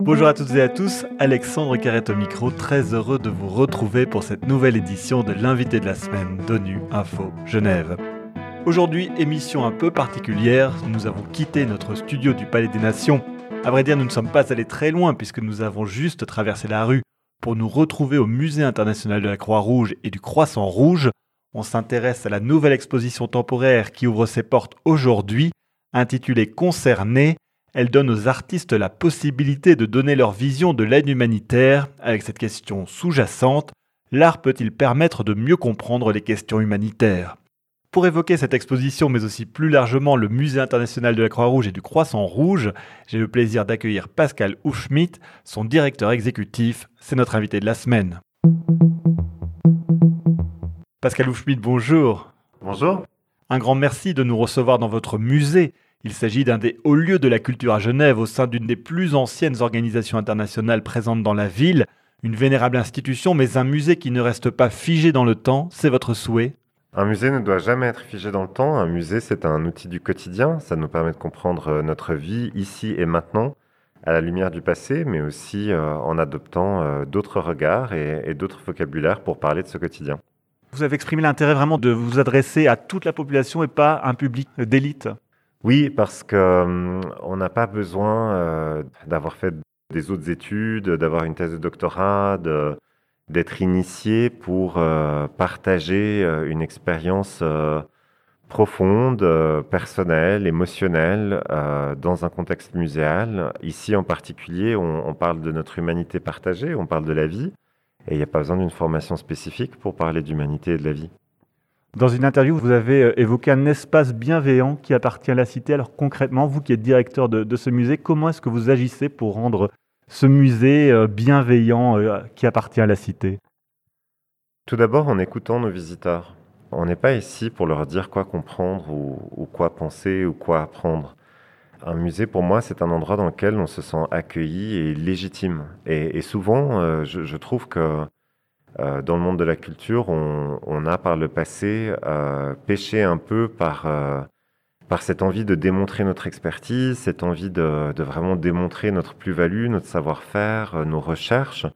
Bonjour à toutes et à tous, Alexandre Carrette au micro, très heureux de vous retrouver pour cette nouvelle édition de l'invité de la semaine d'ONU Info Genève. Aujourd'hui, émission un peu particulière, nous avons quitté notre studio du Palais des Nations. À vrai dire, nous ne sommes pas allés très loin puisque nous avons juste traversé la rue pour nous retrouver au Musée international de la Croix-Rouge et du Croissant Rouge. On s'intéresse à la nouvelle exposition temporaire qui ouvre ses portes aujourd'hui, intitulée Concerné elle donne aux artistes la possibilité de donner leur vision de l'aide humanitaire avec cette question sous-jacente, l'art peut-il permettre de mieux comprendre les questions humanitaires? Pour évoquer cette exposition, mais aussi plus largement le Musée international de la Croix-Rouge et du Croissant Rouge, j'ai le plaisir d'accueillir Pascal Houchschmidt, son directeur exécutif. C'est notre invité de la semaine. Pascal Houchschmidt, bonjour. Bonjour. Un grand merci de nous recevoir dans votre musée. Il s'agit d'un des hauts lieux de la culture à Genève au sein d'une des plus anciennes organisations internationales présentes dans la ville. Une vénérable institution, mais un musée qui ne reste pas figé dans le temps, c'est votre souhait? Un musée ne doit jamais être figé dans le temps. Un musée, c'est un outil du quotidien. Ça nous permet de comprendre euh, notre vie ici et maintenant, à la lumière du passé, mais aussi euh, en adoptant euh, d'autres regards et, et d'autres vocabulaires pour parler de ce quotidien. Vous avez exprimé l'intérêt vraiment de vous adresser à toute la population et pas à un public d'élite oui, parce qu'on euh, n'a pas besoin euh, d'avoir fait des autres études, d'avoir une thèse de doctorat, d'être initié pour euh, partager une expérience profonde, personnelle, émotionnelle, dans un contexte muséal. Ici en particulier, on, parle de notre humanité partagée, on parle de la vie, et il n'y a pas besoin d'une formation spécifique pour parler d'humanité et de la vie. Dans une interview, vous avez euh, évoqué un espace bienveillant qui appartient à la cité. Alors concrètement, vous qui êtes directeur de, ce musée, comment est-ce que vous agissez pour rendre ce musée euh, bienveillant euh, qui appartient à la cité? Tout d'abord en écoutant nos visiteurs. On n'est pas ici pour leur dire quoi comprendre ou, quoi penser ou quoi apprendre. Un musée, pour moi, c'est un endroit dans lequel on se sent accueilli et légitime. Et, souvent, je, trouve que euh, dans le monde de la culture, on, a par le passé euh, péché un peu par, euh, cette envie de démontrer notre expertise, cette envie de vraiment démontrer notre plus-value, notre savoir-faire, nos recherches,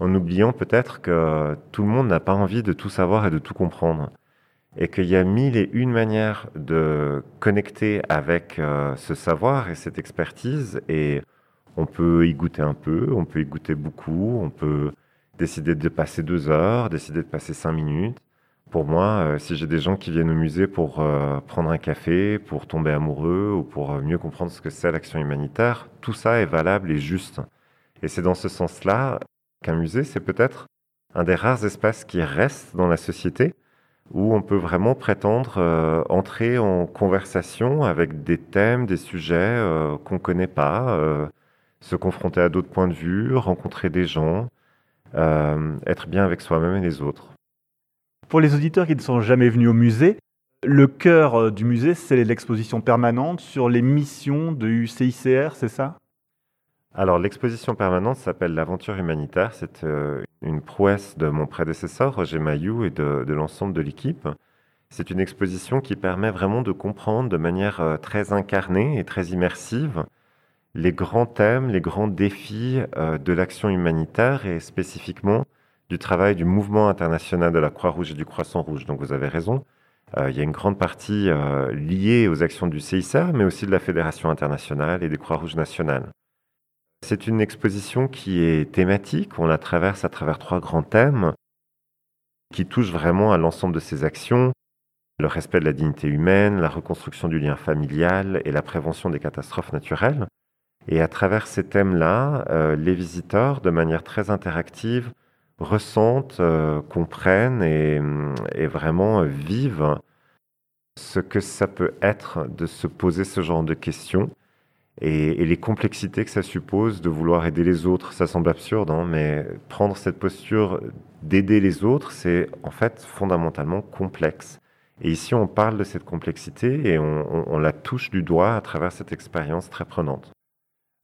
en oubliant peut-être que tout le monde n'a pas envie de tout savoir et de tout comprendre. Et qu'il y a mille et une manières de connecter avec ce savoir et cette expertise. Et on peut y goûter un peu, on peut y goûter beaucoup, on peut décider de passer deux heures, décider de passer cinq minutes. Pour moi, euh, si j'ai des gens qui viennent au musée pour euh, prendre un café, pour tomber amoureux ou pour euh, mieux comprendre ce que c'est l'action humanitaire, tout ça est valable et juste. Et c'est dans ce sens-là qu'un musée, c'est peut-être un des rares espaces qui restent dans la société où on peut vraiment prétendre entrer en conversation avec des thèmes, des sujets qu'on ne connaît pas, se confronter à d'autres points de vue, rencontrer des gens, euh, être bien avec soi-même et les autres. Pour les auditeurs qui ne sont jamais venus au musée, le cœur euh, du musée, c'est l'exposition permanente sur les missions de UCICR, c'est ça? Alors l'exposition permanente s'appelle l'aventure humanitaire. C'est euh, une prouesse de mon prédécesseur, Roger Mailloux, et de, l'ensemble de l'équipe. C'est une exposition qui permet vraiment de comprendre de manière très incarnée et très immersive les grands thèmes, les grands défis euh, de l'action humanitaire et spécifiquement du travail du mouvement international de la Croix-Rouge et du Croissant-Rouge. Donc vous avez raison, euh, il y a une grande partie euh, liée aux actions du CICR, mais aussi de la Fédération internationale et des Croix-Rouges nationales. C'est une exposition qui est thématique, on la traverse à travers trois grands thèmes qui touchent vraiment à l'ensemble de ces actions, le respect de la dignité humaine, la reconstruction du lien familial et la prévention des catastrophes naturelles. Et à travers ces thèmes-là, euh, les visiteurs, de manière très interactive, ressentent, euh, comprennent et, mm, et, vraiment vivent ce que ça peut être de se poser ce genre de questions et, et les complexités que ça suppose de vouloir aider les autres. Ça semble absurde, hein, mais prendre cette posture d'aider les autres, c'est en fait fondamentalement complexe. Et ici, on parle de cette complexité et on, on, on la touche du doigt à travers cette expérience très prenante.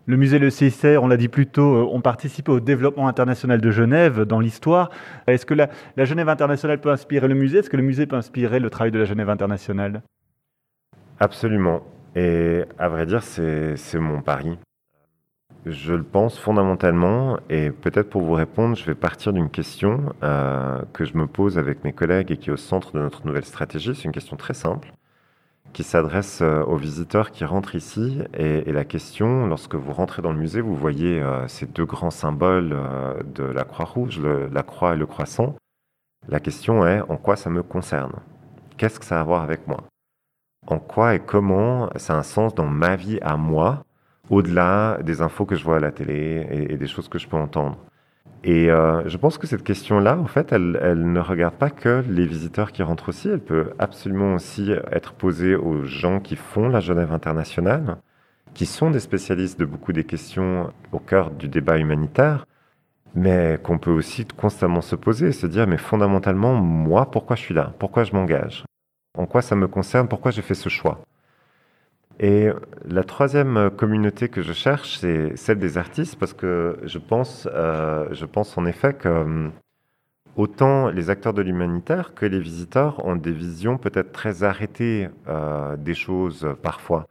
Le musée Le CICR, on l'a dit plus tôt, euh, ont participé au développement international de Genève dans l'histoire. Est-ce que la, Genève internationale peut inspirer le musée? Est-ce que le musée peut inspirer le travail de la Genève internationale? Absolument. Et à vrai dire, c'est mon pari. Je le pense fondamentalement, et peut-être pour vous répondre, je vais partir d'une question euh, que je me pose avec mes collègues et qui est au centre de notre nouvelle stratégie. C'est une question très simple qui s'adresse euh, aux visiteurs qui rentrent ici. Et, la question, lorsque vous rentrez dans le musée, vous voyez euh, ces deux grands symboles de la Croix-Rouge, la croix et le croissant. La question est, en quoi ça me concerne? Qu'est-ce que ça a à voir avec moi? En quoi et comment ça a un sens dans ma vie à moi au-delà des infos que je vois à la télé et, des choses que je peux entendre. Et euh, je pense que cette question-là, en fait, elle, elle, ne regarde pas que les visiteurs qui rentrent aussi, elle peut absolument aussi être posée aux gens qui font la Genève internationale, qui sont des spécialistes de beaucoup des questions au cœur du débat humanitaire, mais qu'on peut aussi constamment se poser et se dire, mais fondamentalement, moi, pourquoi je suis là? Pourquoi je m'engage? En quoi ça me concerne? Pourquoi j'ai fait ce choix? Et la troisième communauté que je cherche, c'est celle des artistes, parce que je pense, euh, je pense en effet que euh, autant les acteurs de l'humanitaire que les visiteurs ont des visions peut-être très arrêtées euh, des choses parfois.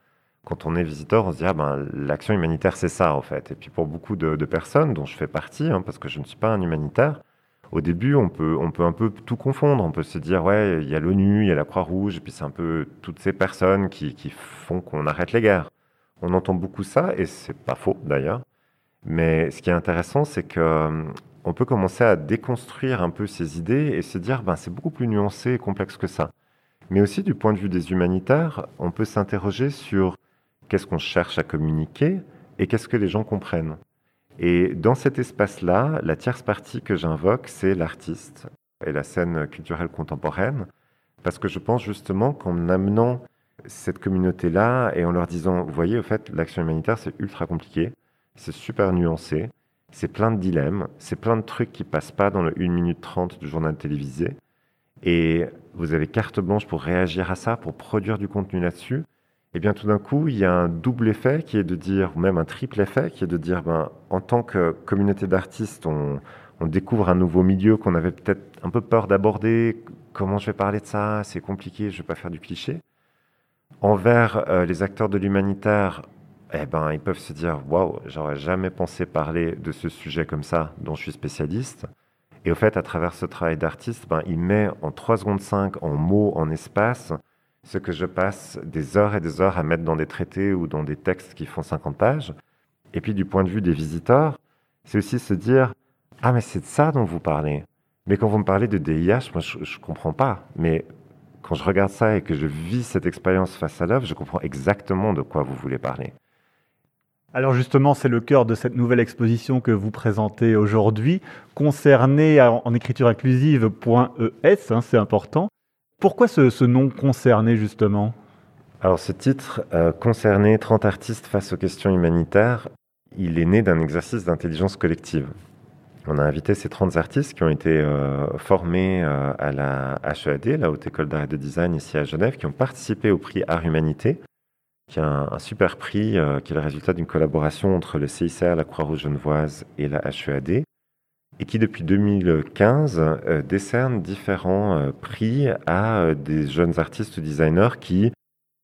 Quand on est visiteur, on se dit ah ben l'action humanitaire c'est ça en fait. Et puis pour beaucoup de, personnes, dont je fais partie, hein, parce que je ne suis pas un humanitaire, au début, on peut, on peut un peu tout confondre. On peut se dire, ouais, il y a l'ONU, il y a la Croix-Rouge, et puis c'est un peu toutes ces personnes qui, qui font qu'on arrête les guerres. On entend beaucoup ça, et c'est pas faux d'ailleurs. Mais ce qui est intéressant, c'est que euh, on peut commencer à déconstruire un peu ces idées et se dire, ben, c'est beaucoup plus nuancé et complexe que ça. Mais aussi, du point de vue des humanitaires, on peut s'interroger sur qu'est-ce qu'on cherche à communiquer et qu'est-ce que les gens comprennent. Et dans cet espace-là, la tierce partie que j'invoque, c'est l'artiste et la scène culturelle contemporaine, parce que je pense justement qu'en amenant cette communauté-là et en leur disant, vous voyez, au fait, l'action humanitaire, c'est ultra compliqué, c'est super nuancé, c'est plein de dilemmes, c'est plein de trucs qui passent pas dans le 1 minute 30 du journal télévisé, et vous avez carte blanche pour réagir à ça, pour produire du contenu là-dessus, et eh bien tout d'un coup, il y a un double effet qui est de dire, ou même un triple effet qui est de dire, ben, en tant que communauté d'artistes, on, découvre un nouveau milieu qu'on avait peut-être un peu peur d'aborder. Comment je vais parler de ça? C'est compliqué, je ne vais pas faire du cliché. Envers euh, les acteurs de l'humanitaire, eh ben, ils peuvent se dire, waouh, j'aurais jamais pensé parler de ce sujet comme ça, dont je suis spécialiste. Et au fait, à travers ce travail d'artiste, ben, il met en 3 secondes 5, en mots, en espace, ce que je passe des heures et des heures à mettre dans des traités ou dans des textes qui font 50 pages. Et puis du point de vue des visiteurs, c'est aussi se dire Ah, mais c'est de ça dont vous parlez. Mais quand vous me parlez de DIH, moi je ne comprends pas. Mais quand je regarde ça et que je vis cette expérience face à l'œuvre, je comprends exactement de quoi vous voulez parler. Alors justement, c'est le cœur de cette nouvelle exposition que vous présentez aujourd'hui, concernée en écriture inclusive .es, hein, c'est important. Pourquoi ce, nom concerné justement? Alors ce titre, euh, concerné 30 artistes face aux questions humanitaires, il est né d'un exercice d'intelligence collective. On a invité ces 30 artistes qui ont été euh, formés euh, à la HEAD, la Haute École d'Art et de Design ici à Genève, qui ont participé au prix Art Humanité, qui est un, un super prix qui est le résultat d'une collaboration entre le CICR, la Croix-Rouge genevoise et la HEAD et qui depuis 2015 euh, décerne différents euh, prix à euh, des jeunes artistes designers qui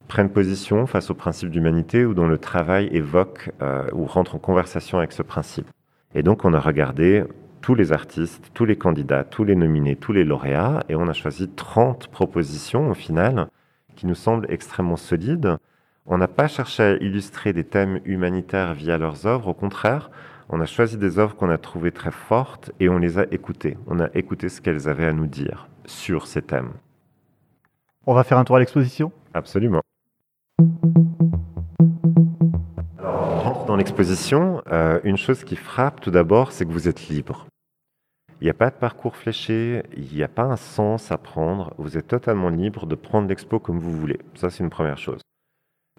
prennent position face au principe d'humanité ou dont le travail évoque ou rentre en conversation avec ce principe. Et donc on a regardé tous les artistes, tous les candidats, tous les nominés, tous les lauréats, et on a choisi 30 propositions au final qui nous semblent extrêmement solides. On n'a pas cherché à illustrer des thèmes humanitaires via leurs œuvres, au contraire, on a choisi des œuvres qu'on a trouvées très fortes et on les a écoutées. On a écouté ce qu'elles avaient à nous dire sur ces thèmes. On va faire un tour à l'exposition? Absolument. Alors, on rentre dans l'exposition. Euh, une chose qui frappe tout d'abord, c'est que vous êtes libre. Il n'y a pas de parcours fléché, il n'y a pas un sens à prendre. Vous êtes totalement libre de prendre l'expo comme vous voulez. Ça, c'est une première chose.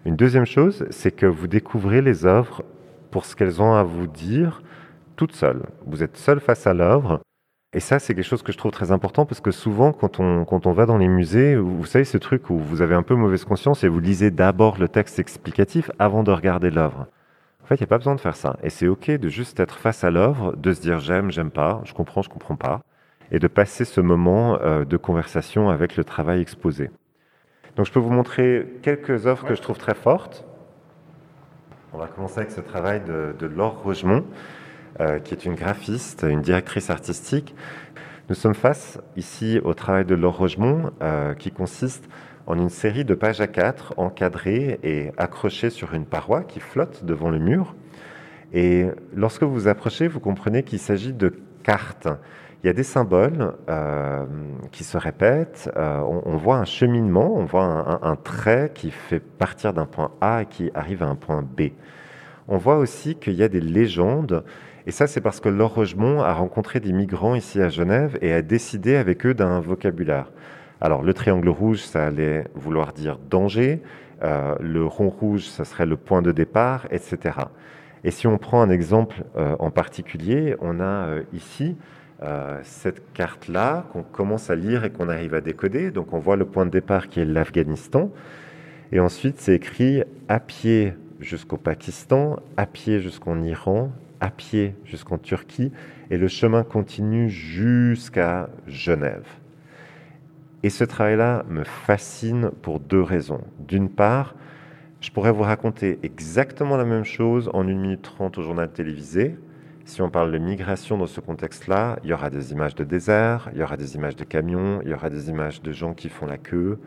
Une deuxième chose, c'est que vous découvrez les œuvres pour ce qu'elles ont à vous dire toutes seules. Vous êtes seul face à l'œuvre. Et ça, c'est quelque chose que je trouve très important parce que souvent, quand on, quand on va dans les musées, vous savez, ce truc où vous avez un peu mauvaise conscience et vous lisez d'abord le texte explicatif avant de regarder l'œuvre. En fait, il n'y a pas besoin de faire ça. Et c'est OK de juste être face à l'œuvre, de se dire j'aime, j'aime pas, je comprends, je comprends pas, et de passer ce moment euh, de conversation avec le travail exposé. Donc je peux vous montrer quelques œuvres que je trouve très fortes. On va commencer avec ce travail de, Laure Rogemont, euh, qui est une graphiste, une directrice artistique. Nous sommes face ici au travail de Laure Rogemont, euh, qui consiste en une série de pages à quatre encadrées et accrochées sur une paroi qui flotte devant le mur. Et lorsque vous vous approchez, vous comprenez qu'il s'agit de cartes. Il y a des symboles euh, qui se répètent. Euh, on, voit un cheminement, on voit un, trait qui fait partir d'un point A et qui arrive à un point B. On voit aussi qu'il y a des légendes. Et ça, c'est parce que Laure Rogemont a rencontré des migrants ici à Genève et a décidé avec eux d'un vocabulaire. Alors, le triangle rouge, ça allait vouloir dire danger. Euh, le rond rouge, ça serait le point de départ, etc. Et si on prend un exemple en particulier, on a ici euh, cette carte-là qu'on commence à lire et qu'on arrive à décoder. Donc on voit le point de départ qui est l'Afghanistan. Et ensuite, c'est écrit à pied jusqu'au Pakistan, à pied jusqu'en Iran, à pied jusqu'en Turquie, et le chemin continue jusqu'à Genève. Et ce travail-là me fascine pour deux raisons. D'une part, je pourrais vous raconter exactement la même chose en 1 minute 30 au journal télévisé, si on parle de migration dans ce contexte-là, il y aura des images de désert, il y aura des images de camions, il y aura des images de gens qui font la queue,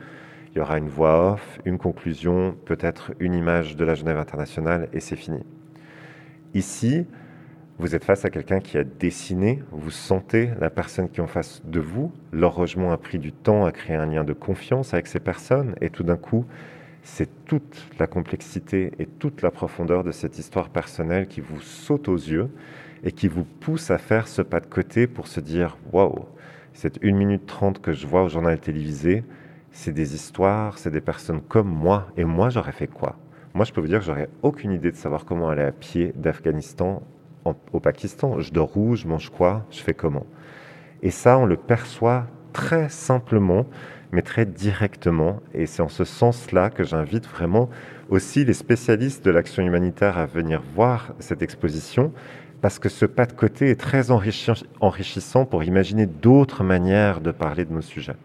il y aura une voix off, une conclusion, peut-être une image de la Genève internationale et c'est fini. Ici, vous êtes face à quelqu'un qui a dessiné, vous sentez la personne qui est en face de vous, l'enrogement a pris du temps à créer un lien de confiance avec ces personnes et tout d'un coup, c'est toute la complexité et toute la profondeur de cette histoire personnelle qui vous saute aux yeux et qui vous pousse à faire ce pas de côté pour se dire waouh, cette 1 minute 30 que je vois au journal télévisé, c'est des histoires, c'est des personnes comme moi. Et moi, j'aurais fait quoi? Moi, je peux vous dire que j'aurais aucune idée de savoir comment aller à pied d'Afghanistan au Pakistan. Je dors où Je mange quoi Je fais comment? Et ça, on le perçoit très simplement, mais très directement. Et c'est en ce sens-là que j'invite vraiment aussi les spécialistes de l'action humanitaire à venir voir cette exposition parce que ce pas de côté est très enrichissant pour imaginer d'autres manières de parler de nos sujets.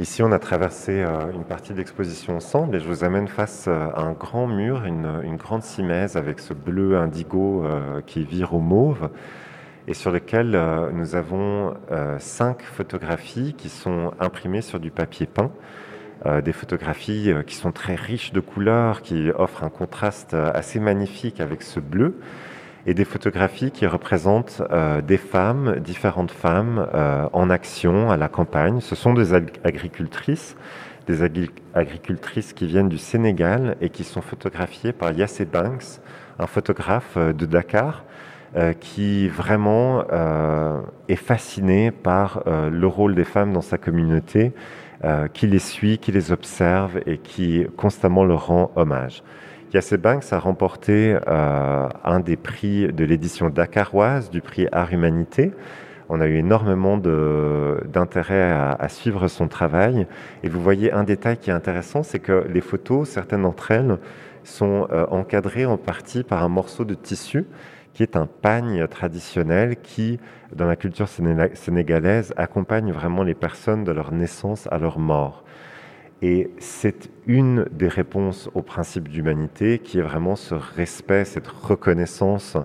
Ici, on a traversé euh, une partie de l'exposition ensemble et je vous amène face euh, à un grand mur, une, grande simèse avec ce bleu indigo euh, qui vire au mauve et sur lequel nous avons cinq photographies qui sont imprimées sur du papier peint. des photographies qui sont très riches de couleurs, qui offrent un contraste assez magnifique avec ce bleu et des photographies qui représentent euh, des femmes, différentes femmes euh, en action à la campagne. Ce sont des agricultrices, des agricultrices qui viennent du Sénégal et qui sont photographiées par Yassé Banks, un photographe euh, de Dakar, qui vraiment est fasciné par le rôle des femmes dans sa communauté, qui les suit, qui les observe et qui constamment leur rend hommage. Yassé Banks a remporté euh, un des prix de l'édition dakaroise du prix Art Humanité. On a eu énormément d'intérêt à, suivre son travail. Et vous voyez un détail qui est intéressant, c'est que les photos, certaines d'entre elles, sont euh, encadrées en partie par un morceau de tissu qui est un pagne traditionnel qui, dans la culture sénégalaise, accompagne vraiment les personnes de leur naissance à leur mort. Et c'est une des réponses au principe d'humanité qui est vraiment ce respect, cette reconnaissance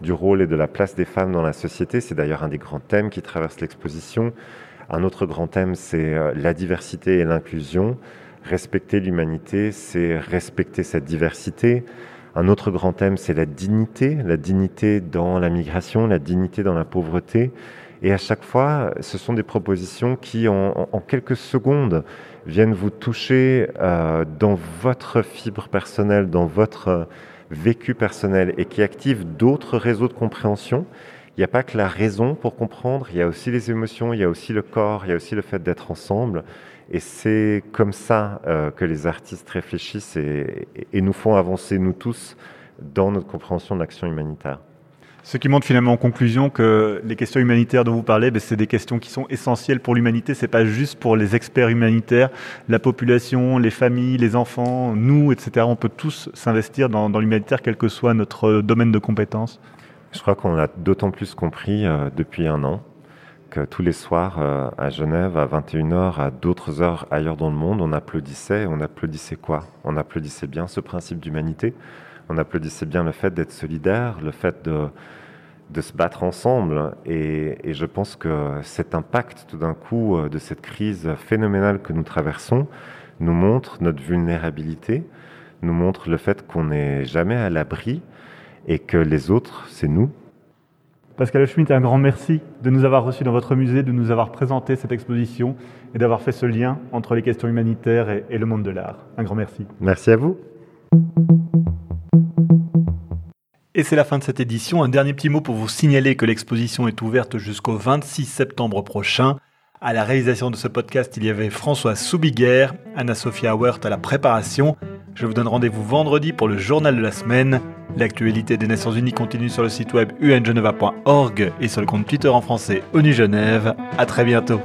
du rôle et de la place des femmes dans la société. C'est d'ailleurs un des grands thèmes qui traverse l'exposition. Un autre grand thème, c'est euh, la diversité et l'inclusion. Respecter l'humanité, c'est respecter cette diversité. Un autre grand thème, c'est la dignité, la dignité dans la migration, la dignité dans la pauvreté. Et à chaque fois, ce sont des propositions qui, en, en quelques secondes, viennent vous toucher euh, dans votre fibre personnelle, dans votre vécu personnel et qui activent d'autres réseaux de compréhension. Il n'y a pas que la raison pour comprendre, il y a aussi les émotions, il y a aussi le corps, il y a aussi le fait d'être ensemble. Et c'est comme ça euh, que les artistes réfléchissent et nous font avancer, nous tous, dans notre compréhension de l'action humanitaire. Ce qui montre finalement en conclusion que les questions humanitaires dont vous parlez, ben, c'est des questions qui sont essentielles pour l'humanité. C'est pas juste pour les experts humanitaires, la population, les familles, les enfants, nous, etc. On peut tous s'investir dans, l'humanitaire, quel que soit notre domaine de compétences. Je crois qu'on l'a d'autant plus compris euh, depuis un an. que tous les soirs euh, à Genève, à 21h, à d'autres heures ailleurs dans le monde, on applaudissait. On applaudissait quoi? On applaudissait bien ce principe d'humanité. On applaudissait bien le fait d'être solidaire, le fait de, de se battre ensemble. Et, et, je pense que cet impact tout d'un coup euh, de cette crise phénoménale que nous traversons nous montre notre vulnérabilité, nous montre le fait qu'on n'est jamais à l'abri et que les autres, c'est nous. Pascal Schmitt, un grand merci de nous avoir reçus dans votre musée, de nous avoir présenté cette exposition et d'avoir fait ce lien entre les questions humanitaires et, et le monde de l'art. Un grand merci. Merci à vous. Et c'est la fin de cette édition. Un dernier petit mot pour vous signaler que l'exposition est ouverte jusqu'au 26 septembre prochain. À la réalisation de ce podcast, il y avait François Soubiguerre, Anna-Sophia Wert à la préparation. Je vous donne rendez-vous vendredi pour le journal de la semaine. L'actualité des Nations Unies continue sur le site web ungeneva.org et sur le compte Twitter en français ONU Genève. À très bientôt.